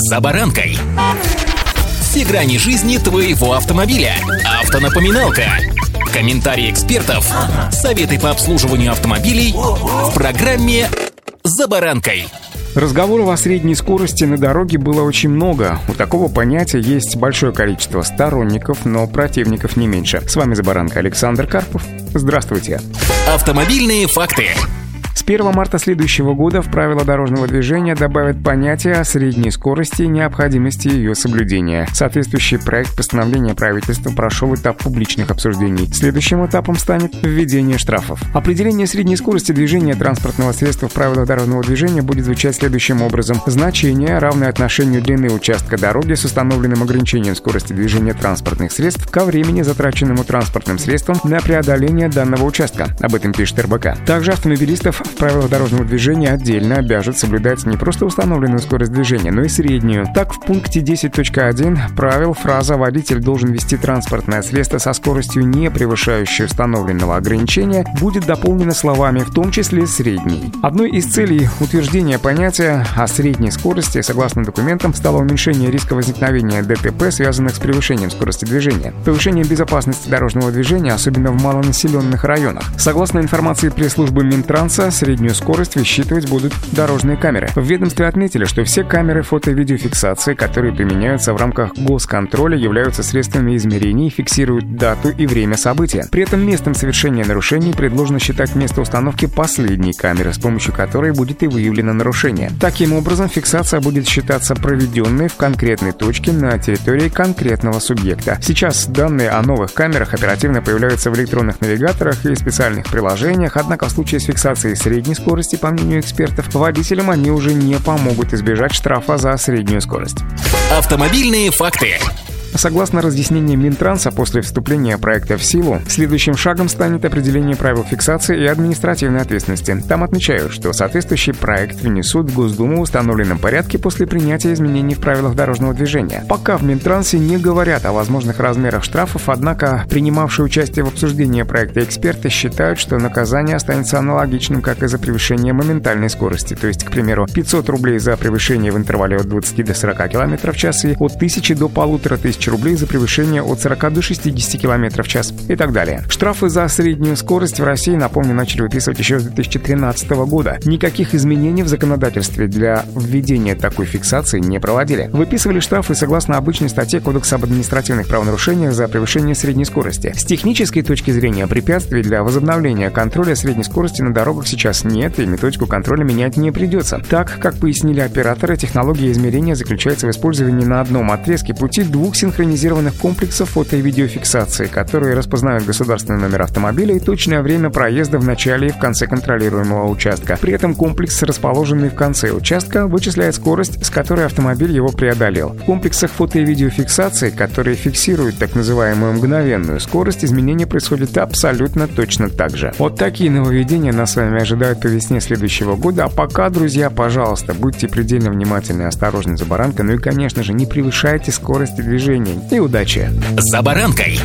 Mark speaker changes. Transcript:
Speaker 1: «За баранкой». Все грани жизни твоего автомобиля. Автонапоминалка. Комментарии экспертов. Советы по обслуживанию автомобилей в программе «За баранкой».
Speaker 2: Разговоров о средней скорости на дороге было очень много. У такого понятия есть большое количество сторонников, но противников не меньше. С вами «За баранкой» Александр Карпов. Здравствуйте.
Speaker 1: Автомобильные факты.
Speaker 2: С 1 марта следующего года в правила дорожного движения добавят понятие о средней скорости и необходимости ее соблюдения. Соответствующий проект постановления правительства прошел этап публичных обсуждений. Следующим этапом станет введение штрафов. Определение средней скорости движения транспортного средства в правилах дорожного движения будет звучать следующим образом. Значение, равное отношению длины участка дороги с установленным ограничением скорости движения транспортных средств ко времени, затраченному транспортным средством на преодоление данного участка. Об этом пишет РБК. Также автомобилистов в правилах дорожного движения отдельно обяжет соблюдать не просто установленную скорость движения, но и среднюю. Так, в пункте 10.1 правил фраза «водитель должен вести транспортное средство со скоростью, не превышающей установленного ограничения» будет дополнена словами «в том числе средней». Одной из целей утверждения понятия о средней скорости, согласно документам, стало уменьшение риска возникновения ДТП, связанных с превышением скорости движения, повышение безопасности дорожного движения, особенно в малонаселенных районах. Согласно информации пресс-службы Минтранса, среднюю скорость высчитывать будут дорожные камеры. В ведомстве отметили, что все камеры фото- и видеофиксации, которые применяются в рамках госконтроля, являются средствами измерений и фиксируют дату и время события. При этом местом совершения нарушений предложено считать место установки последней камеры, с помощью которой будет и выявлено нарушение. Таким образом, фиксация будет считаться проведенной в конкретной точке на территории конкретного субъекта. Сейчас данные о новых камерах оперативно появляются в электронных навигаторах и специальных приложениях, однако в случае с фиксацией средней скорости, по мнению экспертов, водителям они уже не помогут избежать штрафа за среднюю скорость.
Speaker 1: Автомобильные факты.
Speaker 2: Согласно разъяснениям Минтранса, после вступления проекта в силу, следующим шагом станет определение правил фиксации и административной ответственности. Там отмечают, что соответствующий проект внесут в Госдуму в установленном порядке после принятия изменений в правилах дорожного движения. Пока в Минтрансе не говорят о возможных размерах штрафов, однако принимавшие участие в обсуждении проекта эксперты считают, что наказание останется аналогичным, как и за превышение моментальной скорости, то есть, к примеру, 500 рублей за превышение в интервале от 20 до 40 км в час и от 1000 до 1500 тысяч рублей за превышение от 40 до 60 км в час и так далее. Штрафы за среднюю скорость в России, напомню, начали выписывать еще с 2013 года. Никаких изменений в законодательстве для введения такой фиксации не проводили. Выписывали штрафы согласно обычной статье Кодекса об административных правонарушениях за превышение средней скорости. С технической точки зрения препятствий для возобновления контроля средней скорости на дорогах сейчас нет, и методику контроля менять не придется. Так, как пояснили операторы, технология измерения заключается в использовании на одном отрезке пути двух синхронизированных комплексов фото- и видеофиксации, которые распознают государственный номер автомобиля и точное время проезда в начале и в конце контролируемого участка. При этом комплекс, расположенный в конце участка, вычисляет скорость, с которой автомобиль его преодолел. В комплексах фото- и видеофиксации, которые фиксируют так называемую мгновенную скорость, изменения происходят абсолютно точно так же. Вот такие нововведения нас с вами ожидают по весне следующего года. А пока, друзья, пожалуйста, будьте предельно внимательны и осторожны за баранкой. Ну и, конечно же, не превышайте скорости движения. И удачи!
Speaker 1: «За баранкой».